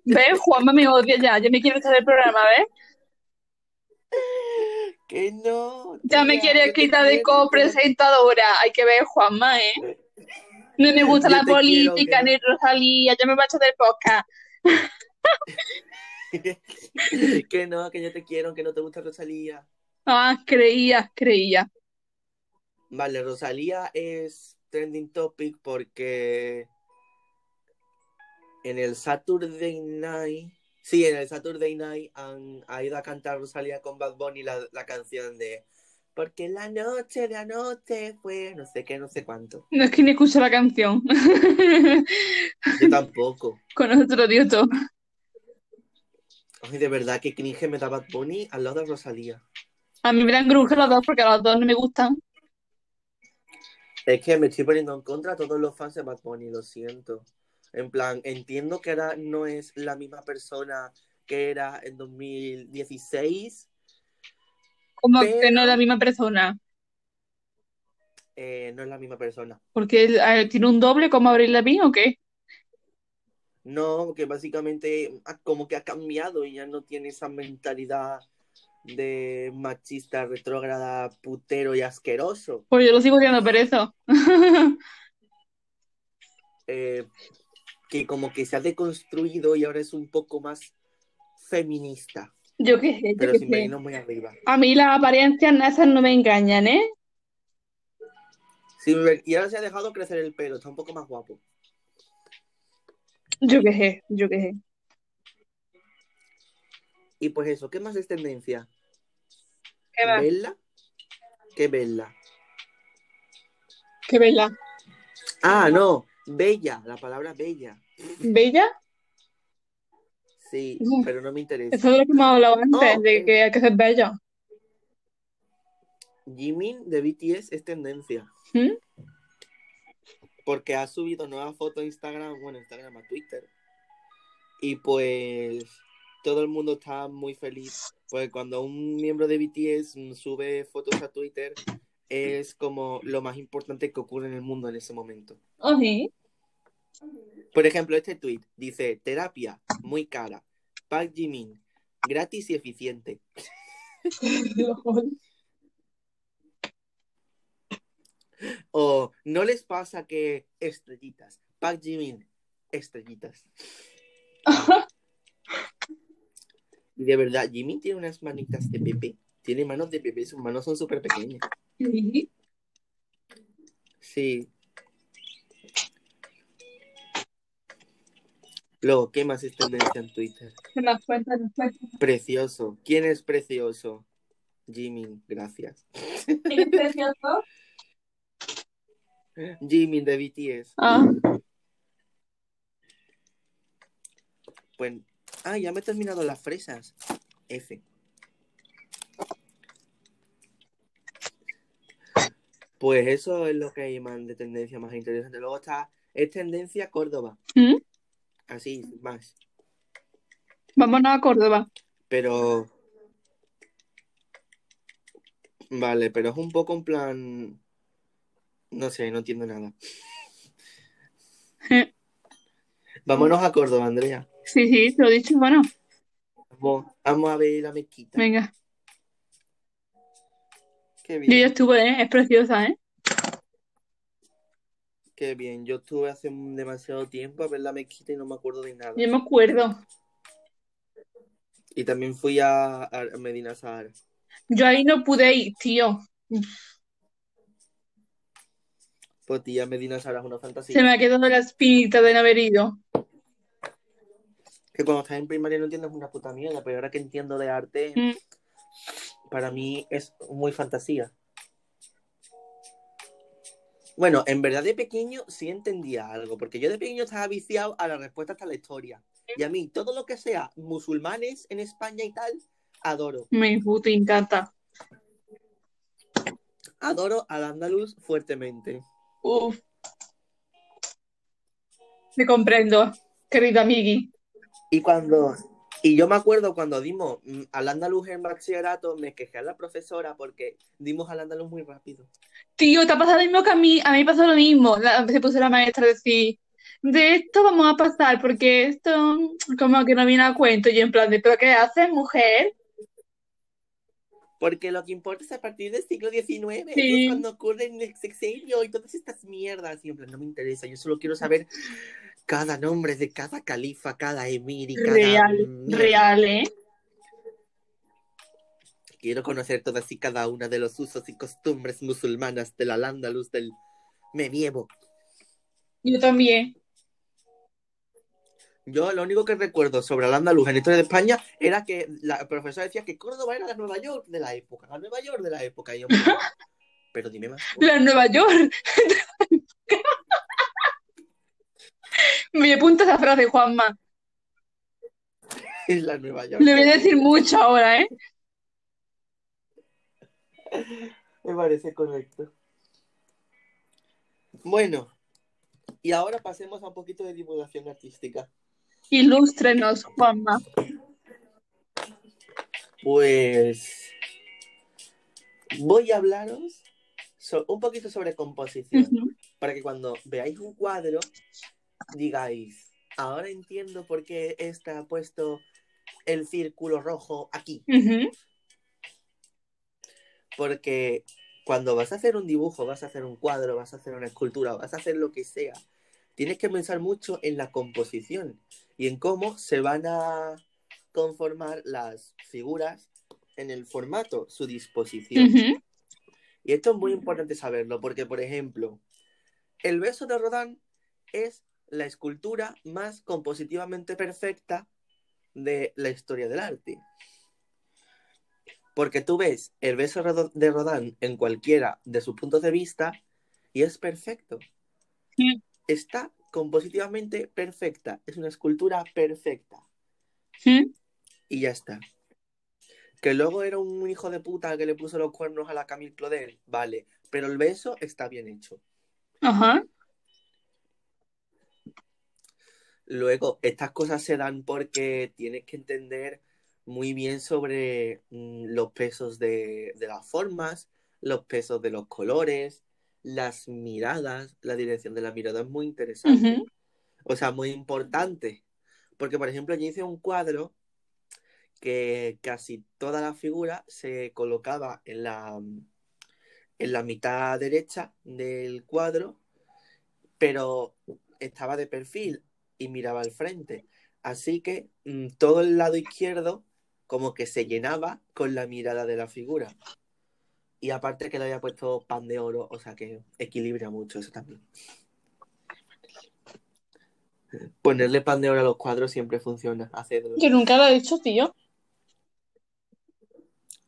¿Ves? Juanma me odia ya. Ya me quiere echar del programa, ¿ves? Que no. Ya me tía, quiere quitar de copresentadora. Hay que ver, Juanma, ¿eh? No me gusta la quiero, política ni Rosalía. Ya me va a echar del podcast. (laughs) que no, que yo te quiero, que no te gusta Rosalía. Ah, creía, creía. Vale, Rosalía es trending topic porque en el Saturday Night, sí, en el Saturday Night han ha ido a cantar Rosalía con Bad Bunny la, la canción de Porque la noche de anoche fue no sé qué, no sé cuánto. No es que ni escucho la canción. (laughs) Yo tampoco. (laughs) Con nosotros, tío, todo. Ay, de verdad que cringe me da Bad Bunny al lado de Rosalía. A mí me dan grunge los dos porque los dos no me gustan. Es que me estoy poniendo en contra a todos los fans de Bad Bunny, lo siento. En plan, entiendo que ahora no es la misma persona que era en 2016. Como Pero- que no es la misma persona. eh, no es la misma persona. Porque tiene un doble como Abril Lavigne o qué? No, que básicamente como que ha cambiado y ya no tiene esa mentalidad de machista, retrógrada, putero y asqueroso. Pues yo lo sigo siendo pereza. (laughs) Eh, que como que se ha deconstruido y ahora es un poco más feminista, Yo qué sé, yo pero sin venirnos muy arriba. A mí las apariencias esas no me engañan, ¿eh? Ver- y ahora se ha dejado crecer el pelo, está un poco más guapo. Yo qué sé, yo qué sé. Y pues eso, ¿qué más es tendencia? ¿Qué va? ¿Bella? ¿Qué bella? ¿Qué bella? Ah, no, bella, la palabra bella. ¿Bella? Sí, pero no me interesa. Eso es lo que hemos hablado antes, Oh, de que hay que ser bella. Jimin de BTS es tendencia. ¿Mm? Porque ha subido nuevas fotos a Instagram, bueno, Instagram a Twitter. Y pues todo el mundo está muy feliz. Porque cuando un miembro de BTS sube fotos a Twitter, es como lo más importante que ocurre en el mundo en ese momento. Por ejemplo, este tweet dice: terapia, muy cara. Park Jimin, gratis y eficiente. (laughs) O no les pasa que estrellitas. Park Jimin, estrellitas. (laughs) Y de verdad, Jimin tiene unas manitas de bebé. Tiene manos de bebé, sus manos son súper pequeñas. Sí. Sí. Luego, ¿qué más es tendencia en Twitter? ¿Qué más cuenta? nos cuenta? Precioso. ¿Quién es precioso? Jimin, gracias. ¿Es precioso? (laughs) Jimin de BTS. Ah, Pues, ah, ya me he terminado las fresas. F. Pues eso es lo que hay más de tendencia más interesante. Luego está, es tendencia Córdoba. ¿Mm? Así, más. Vámonos a Córdoba. Pero. Vale, pero es un poco en plan. No sé, no entiendo nada. Eh, Vámonos a Córdoba, Andrea. Sí, sí, te lo he dicho. Bueno, Vamos, vamos a ver la mezquita. venga. Qué Yo ya estuve, ¿eh? Es preciosa, ¿eh? qué bien. Yo estuve hace demasiado tiempo a ver la mezquita y no me acuerdo de nada. Yo me acuerdo. Y también fui a, a Medina Sahara. Yo ahí no pude ir, tío. Pues tía, Medina Sahara es una Se fantasía. me ha quedado la espinita de no haber ido. Que cuando estás en primaria no entiendes una puta mierda, pero ahora que entiendo de arte, Mm. Para mí es muy fantasía. Bueno, en verdad de pequeño sí entendía algo, porque yo de pequeño estaba viciado a la respuesta hasta la historia. Y a mí, todo lo que sea musulmanes en España y tal, adoro. Me puto encanta. Adoro al andaluz fuertemente. Uf. Te comprendo, querida amigui. Y cuando. Y yo me acuerdo cuando dimos mm, al andaluz en bachillerato, me quejé a la profesora porque dimos al andaluz muy rápido. Tío, te ha pasado lo mismo que a mí. A mí me pasó lo mismo. La- se puso la maestra a decir, de esto vamos a pasar porque esto como que no viene a cuento. Y en plan de, ¿pero qué haces, mujer? Porque lo que importa es a partir del siglo XIX, que Sí. es cuando ocurre el sexenio y todas estas mierdas. Y en plan, no me interesa, yo solo quiero saber cada nombre de cada califa, cada emir y cada Real, real, ¿eh? Quiero conocer todas y cada una de los usos y costumbres musulmanas del al-Ándalus del medievo. Yo también. Yo lo único que recuerdo sobre al-Ándalus en la historia de España era que la profesora decía que Córdoba era la Nueva York de la época, la Nueva York de la época. Y yo, (laughs) pero dime más. La Nueva York. (laughs) Me apunta esa frase, Juanma. Es la Nueva York. Le voy a decir mucho ahora, ¿eh? Me parece correcto. Bueno, y ahora pasemos a un poquito de divulgación artística. Ilústrenos, Juanma. Pues voy a hablaros so- un poquito sobre composición, para que cuando veáis un cuadro digáis, ahora entiendo por qué está puesto el círculo rojo aquí. Porque cuando vas a hacer un dibujo, vas a hacer un cuadro, vas a hacer una escultura, vas a hacer lo que sea, tienes que pensar mucho en la composición y en cómo se van a conformar las figuras en el formato, su disposición. Y esto es muy importante saberlo porque, por ejemplo, el beso de Rodin es la escultura más compositivamente perfecta de la historia del arte. Porque tú ves el beso de Rodin en cualquiera de sus puntos de vista y es perfecto. Sí. Está compositivamente perfecta. Es una escultura perfecta. Y ya está. Que luego era un hijo de puta que le puso los cuernos a la Camille Claudel, vale, pero el beso está bien hecho. Ajá. Luego, estas cosas se dan porque tienes que entender muy bien sobre mm, los pesos de, de las formas, los pesos de los colores, las miradas, la dirección de la mirada es muy interesante. O sea, muy importante. Porque, por ejemplo, yo hice un cuadro que casi toda la figura se colocaba en la, en la mitad derecha del cuadro, pero estaba de perfil y miraba al frente. Así que mm, todo el lado izquierdo como que se llenaba con la mirada de la figura. Y aparte que le había puesto pan de oro, o sea que equilibra mucho eso también. Ponerle pan de oro a los cuadros siempre funciona. Hacedlo. Yo nunca lo he dicho, tío.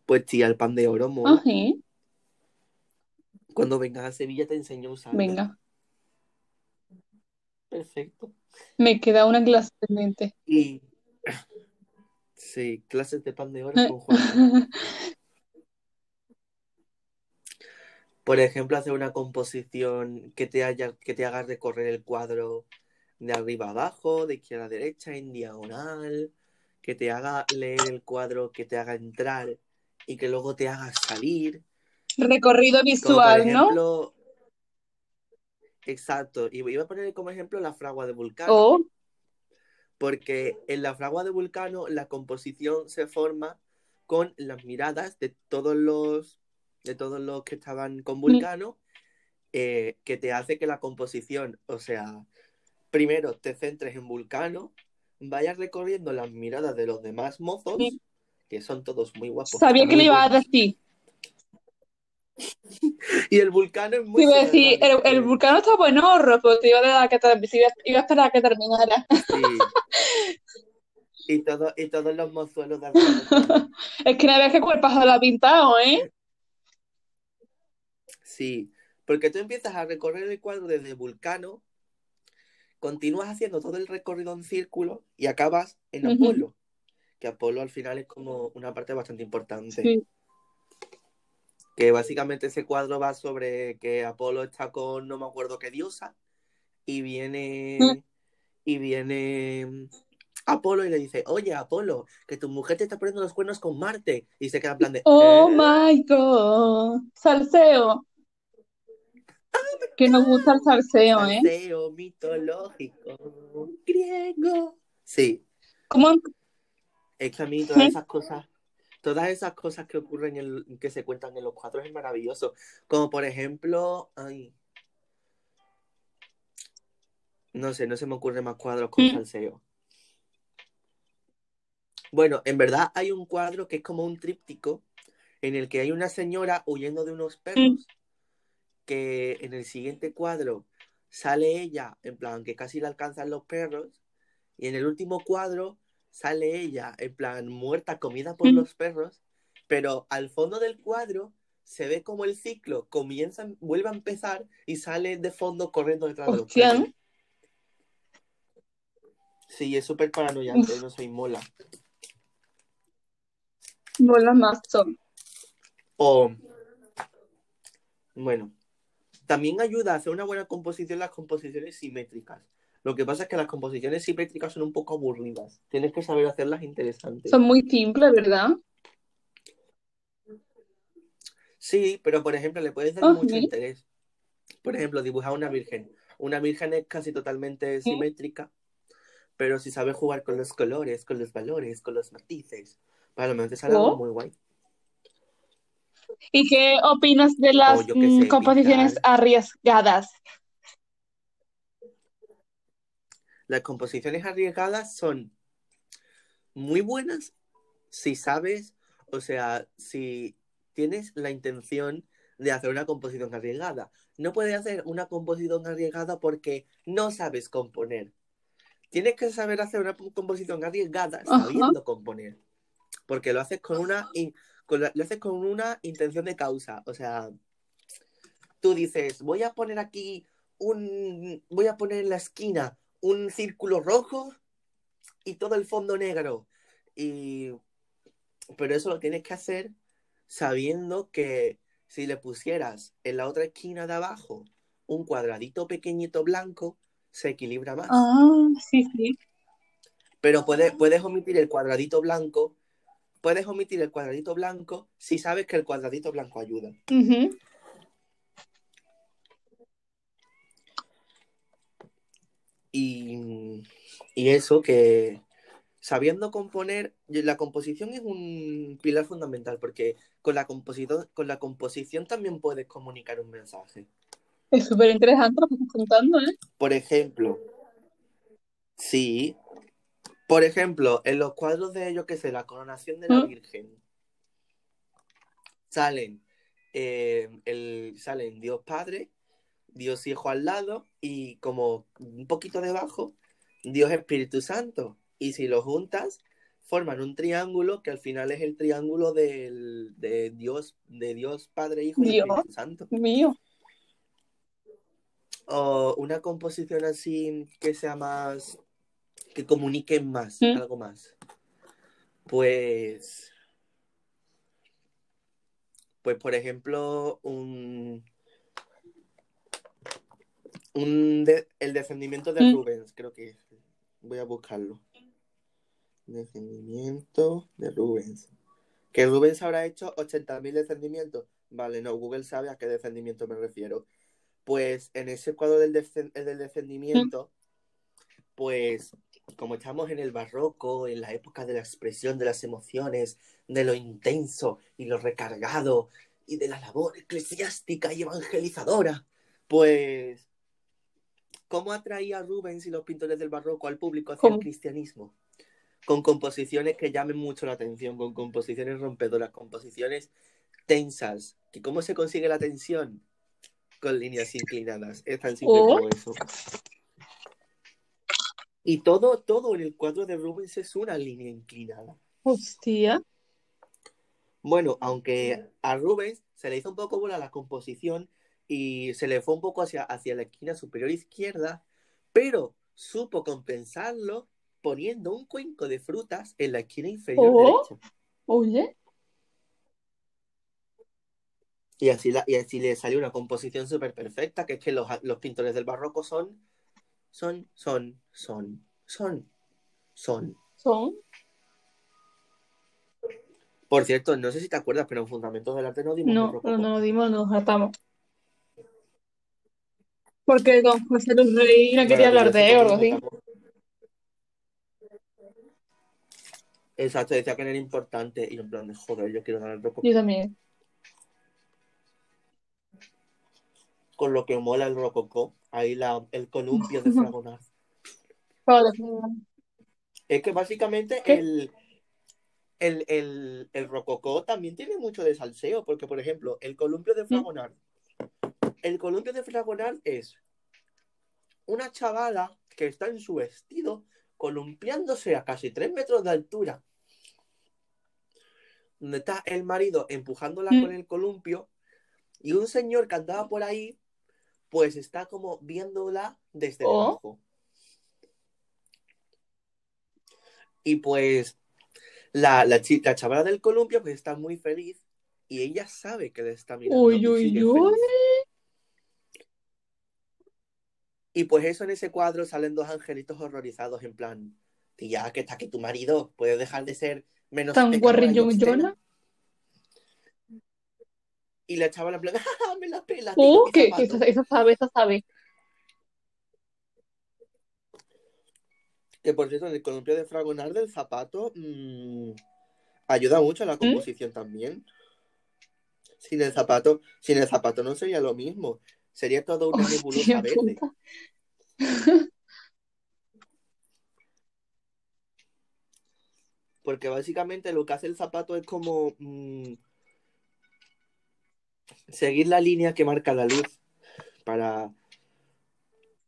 Pues tía, el pan de oro, mola. Ah, sí. Cuando vengas a Sevilla te enseño a usarlo. Venga, Perfecto. me queda una clase pendiente. Y sí, clases de pan de oro con Juan. (laughs) Por ejemplo, hacer una composición que te haya, que te haga recorrer el cuadro de arriba a abajo, de izquierda a derecha, en diagonal, que te haga leer el cuadro, que te haga entrar y que luego te haga salir. Recorrido Como por visual, ¿no? Exacto, y iba a poner como ejemplo la fragua de Vulcano. Oh, porque en la fragua de Vulcano la composición se forma con las miradas de todos los de todos los que estaban con Vulcano, eh, que te hace que la composición, o sea, primero te centres en Vulcano, vayas recorriendo las miradas de los demás mozos, que son todos muy guapos. sabía que le ibas a decir. Y el Vulcano es Te muy decir, el, el vulcano está buenorro, pero te iba a, que ter- iba, iba a esperar a que terminara. Sí. Y, todo, y todos los mozuelos de (laughs) alrededor. Es que no ves qué cuerpazo la ha pintado, ¿eh? Sí, porque tú empiezas a recorrer el cuadro desde Vulcano, continúas haciendo todo el recorrido en círculo y acabas en. Apolo, que Apolo al final es como una parte bastante importante. Sí. Que básicamente ese cuadro va sobre que Apolo está con no me acuerdo qué diosa y viene Mm. y viene Apolo y le dice, oye Apolo, que tu mujer te está poniendo los cuernos con Marte y se queda en plan de Oh "¿Eh?". my God. Salseo. Que nos gusta el salseo, ¿eh? Salseo mitológico griego. Sí, ¿Cómo? es que a mí todas esas cosas, todas esas cosas que ocurren, en, que se cuentan en los cuadros es maravilloso. Como por ejemplo, ay, no sé, no se me ocurren más cuadros con Mm. salseo. Bueno, en verdad hay un cuadro que es como un tríptico en el que hay una señora huyendo de unos perros que en el siguiente cuadro sale ella, en plan que casi le alcanzan los perros, y en el último cuadro sale ella, en plan muerta, comida por los perros, pero al fondo del cuadro se ve como el ciclo comienza, vuelve a empezar y sale de fondo corriendo detrás de los perros. Sí, es súper paranoiante, no soy mola. Bolas más son. O, bueno, también ayuda a hacer una buena composición las composiciones simétricas. Lo que pasa es que las composiciones simétricas son un poco aburridas. Tienes que saber hacerlas interesantes. Son muy simples, ¿verdad? Sí, pero por ejemplo, le puedes dar mucho interés. Por ejemplo, dibujar una virgen. Una virgen es casi totalmente simétrica, pero si sabes jugar con los colores, con los valores, con los matices, para lo menos te sale algo Oh. muy guay. ¿Y qué opinas de las mm, composiciones pintar. arriesgadas? Las composiciones arriesgadas son muy buenas si sabes, o sea, si tienes la intención de hacer una composición arriesgada. No puedes hacer una composición arriesgada porque no sabes componer. Tienes que saber hacer una composición arriesgada sabiendo componer. Porque lo haces con una, in- con la- lo haces con una intención de causa. O sea, tú dices, voy a poner aquí un, voy a poner en la esquina un círculo rojo y todo el fondo negro. Y... Pero eso lo tienes que hacer sabiendo que si le pusieras en la otra esquina de abajo un cuadradito pequeñito blanco, se equilibra más. Ah, sí, sí. Pero puedes, puedes omitir el cuadradito blanco. Puedes omitir el cuadradito blanco si sabes que el cuadradito blanco ayuda. Y, y eso que sabiendo componer, la composición es un pilar fundamental porque con la composición, con la composición también puedes comunicar un mensaje. Es súper interesante lo que estás contando, ¿eh? Por ejemplo, sí, por ejemplo, en los cuadros de, yo qué sé, la coronación de la ¿Mm? Virgen, salen, eh, el, salen Dios Padre, Dios Hijo al lado y como un poquito debajo, Dios Espíritu Santo. Y si lo juntas, forman un triángulo que al final es el triángulo del, de Dios, de Dios Padre, Hijo y Dios. Espíritu Santo. Mío. O una composición así que sea más, que comunique más, ¿Mm? algo más. Pues, pues por ejemplo, un, un de- el descendimiento de ¿Mm? Rubens, creo que es. voy a buscarlo. Descendimiento de Rubens. Que Rubens habrá hecho 80.000 descendimientos. Vale, no, Google sabe a qué descendimiento me refiero. Pues en ese cuadro del, del descendimiento, pues como estamos en el barroco, en la época de la expresión de las emociones, de lo intenso y lo recargado y de la labor eclesiástica y evangelizadora, pues ¿cómo atraía Rubens y los pintores del barroco al público hacia el cristianismo? Con composiciones que llamen mucho la atención, con composiciones rompedoras, composiciones tensas. ¿Y cómo se consigue la tensión? Con líneas inclinadas. Es tan simple Oh. como eso. Y todo, todo en el cuadro de Rubens es una línea inclinada. Hostia. Bueno, aunque a Rubens se le hizo un poco bola la composición y se le fue un poco hacia, hacia la esquina superior izquierda, pero supo compensarlo poniendo un cuenco de frutas en la esquina inferior Oh. derecha. Oye. Y así, la, y así le salió una composición súper perfecta, que es que los, los pintores del barroco son, son, son, son, son, son. Son. Por cierto, no sé si te acuerdas, pero en Fundamentos del Arte no dimos No, no, no lo dimos, nos hartamos. Porque don José Luis Rey no quería hablar de algo así. Exacto, decía que no era importante. Y en plan de joder, yo quiero dar el rococó. Yo también. Con lo que mola el rococó, ahí la, el columpio de (laughs) Fragonard. Es que básicamente ¿Qué? el, el, el, el rococó también tiene mucho de salseo, porque por ejemplo, el columpio de Fragonard. El columpio de Fragonard es una chavala que está en su vestido columpiándose a casi tres metros de altura. Donde está el marido empujándola Mm. con el columpio y un señor que andaba por ahí, pues está como viéndola desde Oh. debajo. Y pues la, la, chi- la chavala del columpio pues está muy feliz y ella sabe que le está mirando Uy, uy, uy. Y pues eso en ese cuadro salen dos angelitos horrorizados en plan, tía, que está que tu marido puede dejar de ser menos Tan guarrillona. obscena". Y la chavala en plan, (laughs) ¡ah, me la pela! Uh, tengo mi que, que zapato". esa, esa sabe, esa sabe. Que por cierto, en el columpio de Fragonard del zapato mm, ayuda mucho a ¿Mm? la composición también. Sin el zapato, sin el zapato no sería lo mismo. Sería toda una Hostia nebulosa verde. Porque básicamente lo que hace el zapato es como mm, seguir la línea que marca la luz para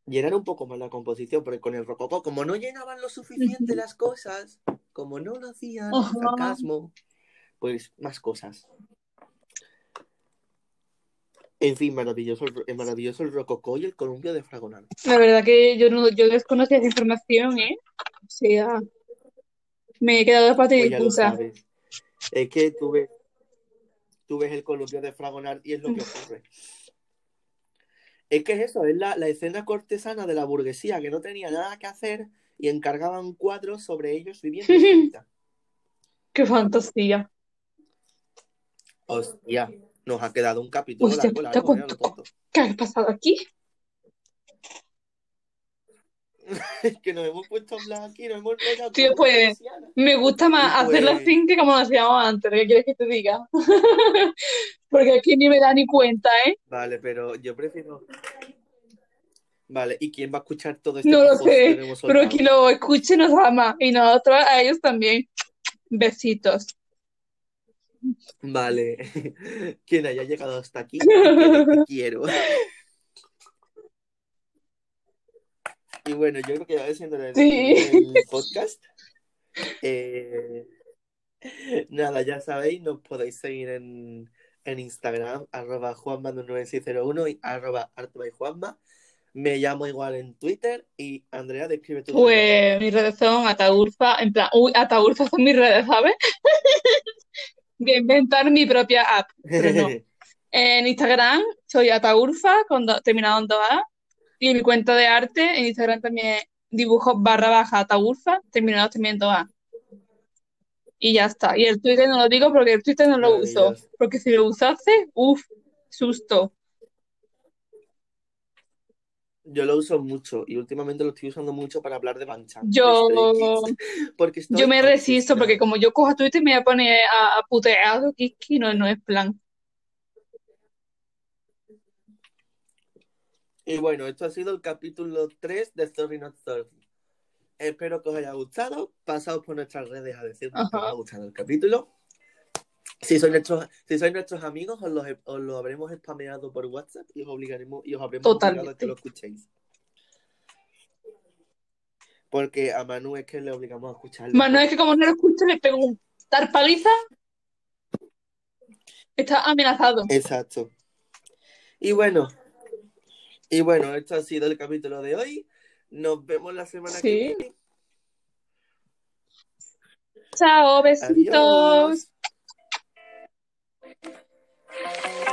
llenar un poco más la composición. Porque con el rococó, como no llenaban lo suficiente las cosas, como no lo hacían, sarcasmo, pues más cosas. En fin, maravilloso, el- maravilloso el rococó y el columpio de Fragonard. La verdad que yo no, yo desconocía esa información, ¿eh? O sea, Me he quedado de parte Pues. Es que tú ves, tú ves el columpio de Fragonard y es lo que ocurre. Es que es eso, es la, la escena cortesana de la burguesía que no tenía nada que hacer y encargaban cuadros sobre ellos viviendo. (laughs) Qué fantasía. Hostia, nos ha quedado un capítulo largo, puta, largo, mira ¿cuánto- lo tonto. ¿Qué ha pasado aquí? (laughs) Es que nos hemos puesto a hablar aquí, nos hemos Tío, pues. Me gusta más Y hacerlo pues- así que como lo hacíamos antes. ¿Qué quieres que te diga? (laughs) Porque aquí ni me da ni cuenta, ¿eh? Vale, pero yo prefiero. Vale, ¿y quién va a escuchar todo este No lo sé, pero quien lo escuche nos ama y nosotros a ellos también. Besitos. Vale, (laughs) quien haya llegado hasta aquí, te (laughs) quiero. (laughs) Y bueno, yo creo que ya va siendo el, Sí. el podcast. Eh, nada, ya sabéis, nos podéis seguir en, en Instagram, arroba juanma9601 y arroba artubaijuanma. Me llamo igual en Twitter y Andrea, describe tu Pues mis redes son Ataurfa, en plan, uy, Ataurfa son mis redes, ¿sabes? A inventar mi propia app, pero no. (laughs) En Instagram soy Ataurfa, con do- terminado en 2A. Y en mi cuenta de arte, en Instagram también dibujo barra baja Ataurfa, terminado también en 2A. Y ya está. Y el Twitter no lo digo porque el Twitter no lo uso. Porque si lo usase, uff, susto. Yo lo uso mucho y últimamente lo estoy usando mucho para hablar de Banchan. Yo, (laughs) porque yo me resisto porque como yo cojo Twitter me voy a poner a, a putear Kiki, no, no es plan. Y bueno, esto ha sido el capítulo 3 de Story Not Story. Espero que os haya gustado. Pasaos por nuestras redes a decirnos que os ha gustado el capítulo. Si sois nuestros, si sois nuestros amigos, os lo, os lo habremos spameado por WhatsApp y os obligaremos y os habremos obligado a que Totalmente. lo escuchéis. Porque a Manu es que le obligamos a escucharlo. Manu es que como no lo escucho le pego un dar paliza. Está amenazado. Exacto. Y bueno, y bueno, esto ha sido el capítulo de hoy. Nos vemos la semana que viene. Chao, besitos. Adiós. Thank you.